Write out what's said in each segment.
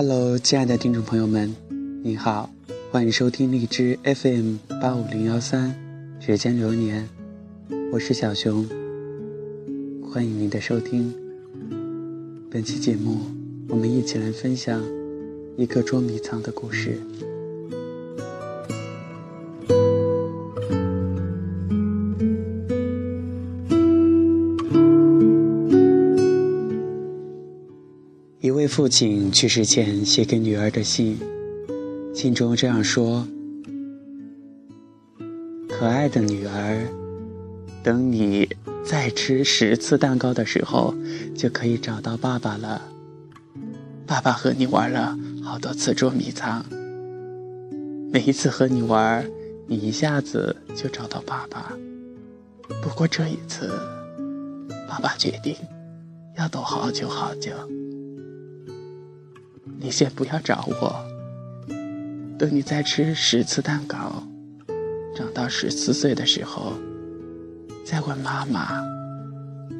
Hello，亲爱的听众朋友们，你好，欢迎收听荔枝 FM 八五零幺三《指尖流年》，我是小熊，欢迎您的收听。本期节目，我们一起来分享一个捉迷藏的故事。父亲去世前写给女儿的信，信中这样说：“可爱的女儿，等你再吃十次蛋糕的时候，就可以找到爸爸了。爸爸和你玩了好多次捉迷藏，每一次和你玩，你一下子就找到爸爸。不过这一次，爸爸决定要躲好久好久。”你先不要找我，等你再吃十次蛋糕，长到十四岁的时候，再问妈妈、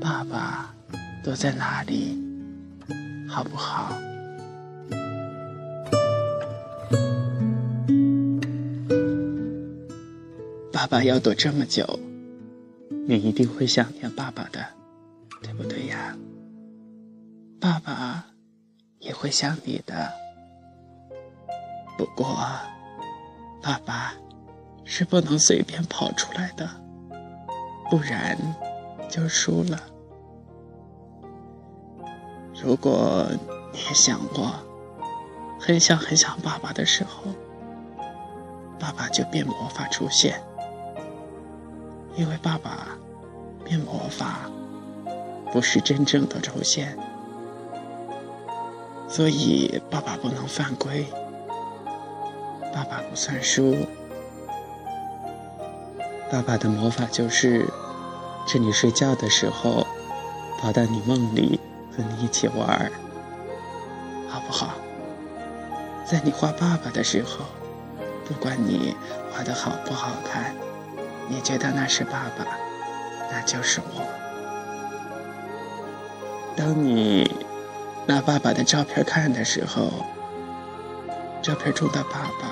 爸爸都在哪里，好不好？爸爸要躲这么久，你一定会想念爸爸的，对不对呀？爸爸。也会想你的，不过，爸爸是不能随便跑出来的，不然就输了。如果你也想过，很想很想爸爸的时候，爸爸就变魔法出现，因为爸爸变魔法不是真正的出现。所以，爸爸不能犯规，爸爸不算输。爸爸的魔法就是，趁你睡觉的时候，跑到你梦里和你一起玩好不好？在你画爸爸的时候，不管你画的好不好看，你觉得那是爸爸，那就是我。当你。拿爸爸的照片看的时候，照片中的爸爸，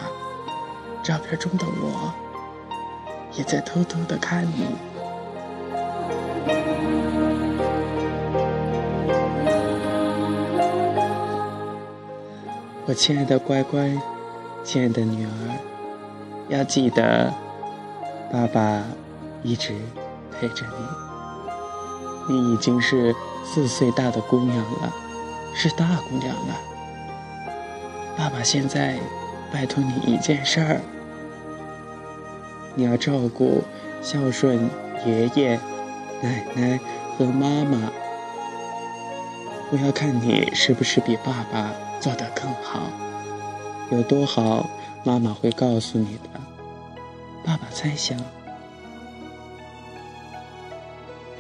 照片中的我，也在偷偷的看你。我亲爱的乖乖，亲爱的女儿，要记得，爸爸一直陪着你。你已经是四岁大的姑娘了。是大姑娘了，爸爸现在拜托你一件事儿，你要照顾、孝顺爷爷、奶奶和妈妈。我要看你是不是比爸爸做得更好，有多好，妈妈会告诉你的。爸爸猜想，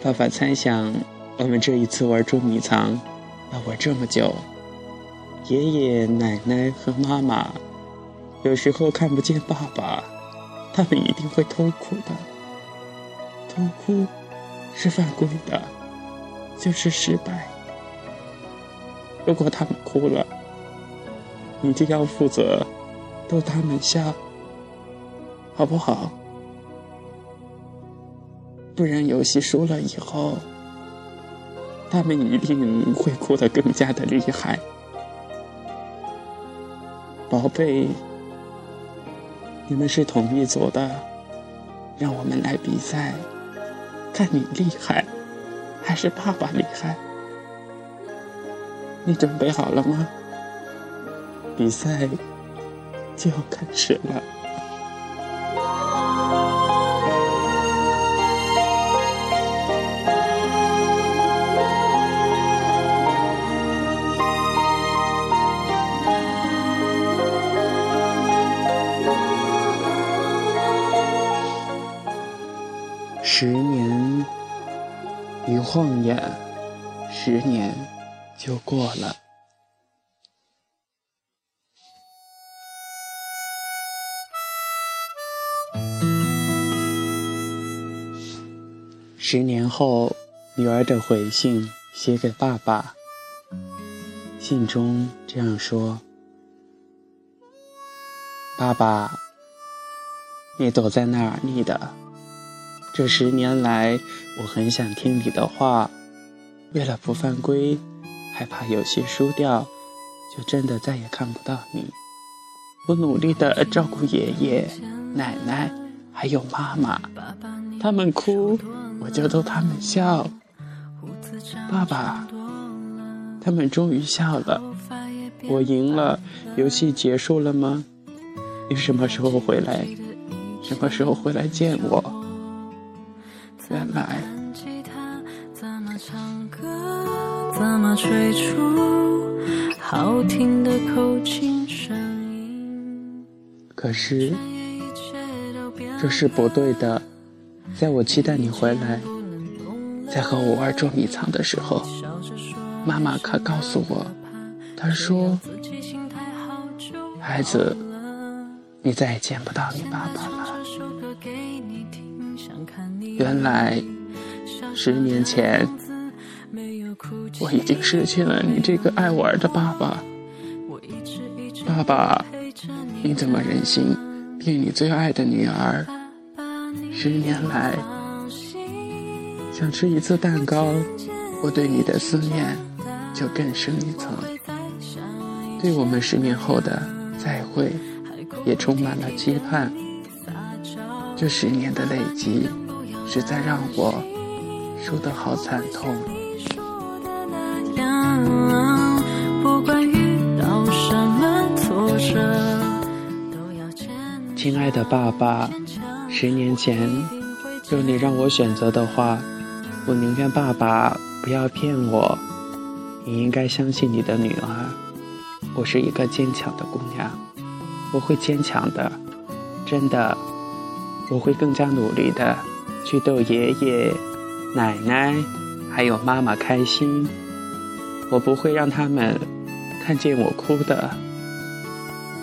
爸爸猜想，我们这一次玩捉迷藏。要玩这么久，爷爷奶奶和妈妈有时候看不见爸爸，他们一定会偷哭的。偷哭是犯规的，就是失败。如果他们哭了，你就要负责逗他们笑，好不好？不然游戏输了以后。他们一定会哭得更加的厉害，宝贝，你们是同一组的，让我们来比赛，看你厉害还是爸爸厉害？你准备好了吗？比赛就要开始了。十年一晃眼，十年就过了。十年后，女儿的回信写给爸爸，信中这样说：“爸爸，你躲在那儿你的？这十年来，我很想听你的话，为了不犯规，害怕有些输掉，就真的再也看不到你。我努力的照顾爷爷、奶奶，还有妈妈，他们哭，我就逗他们笑。爸爸，他们终于笑了，我赢了，游戏结束了吗？你什么时候回来？什么时候回来见我？原来。好听的口琴声。可是，这是不对的。在我期待你回来，在和我玩捉迷藏的时候，妈妈可告诉我，她说：“孩子，你再也见不到你爸爸了。”原来，十年前，我已经失去了你这个爱玩的爸爸。爸爸。你怎么忍心骗你最爱的女儿？十年来，想吃一次蛋糕，我对你的思念就更深一层。对我们十年后的再会，也充满了期盼。这十年的累积，实在让我输得好惨痛。不管遇到什么挫折。亲爱的爸爸，十年前，若你让我选择的话，我宁愿爸爸不要骗我。你应该相信你的女儿，我是一个坚强的姑娘，我会坚强的，真的，我会更加努力的去逗爷爷、奶奶还有妈妈开心，我不会让他们看见我哭的，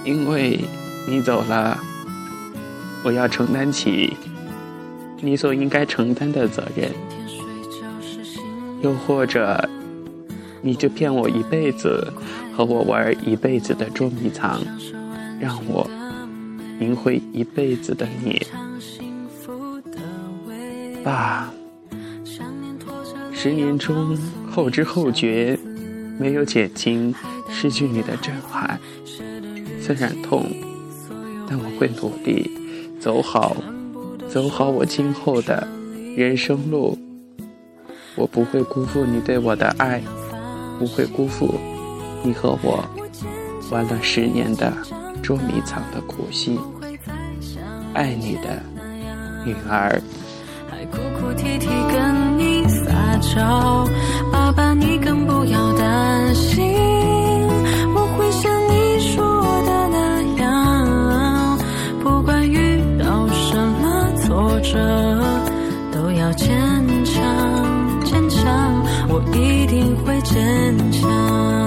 因为你走了。我要承担起你所应该承担的责任，又或者，你就骗我一辈子，和我玩一辈子的捉迷藏，让我赢回一辈子的你，爸。十年中后知后觉，没有减轻失去你的震撼，虽然痛，但我会努力。走好，走好我今后的人生路。我不会辜负你对我的爱，不会辜负你和我玩了十年的捉迷藏的苦心。爱你的女儿。一提跟你撒娇爸爸你更不要担心我会像你说的那样不管遇到什么挫折都要坚强坚强我一定会坚强。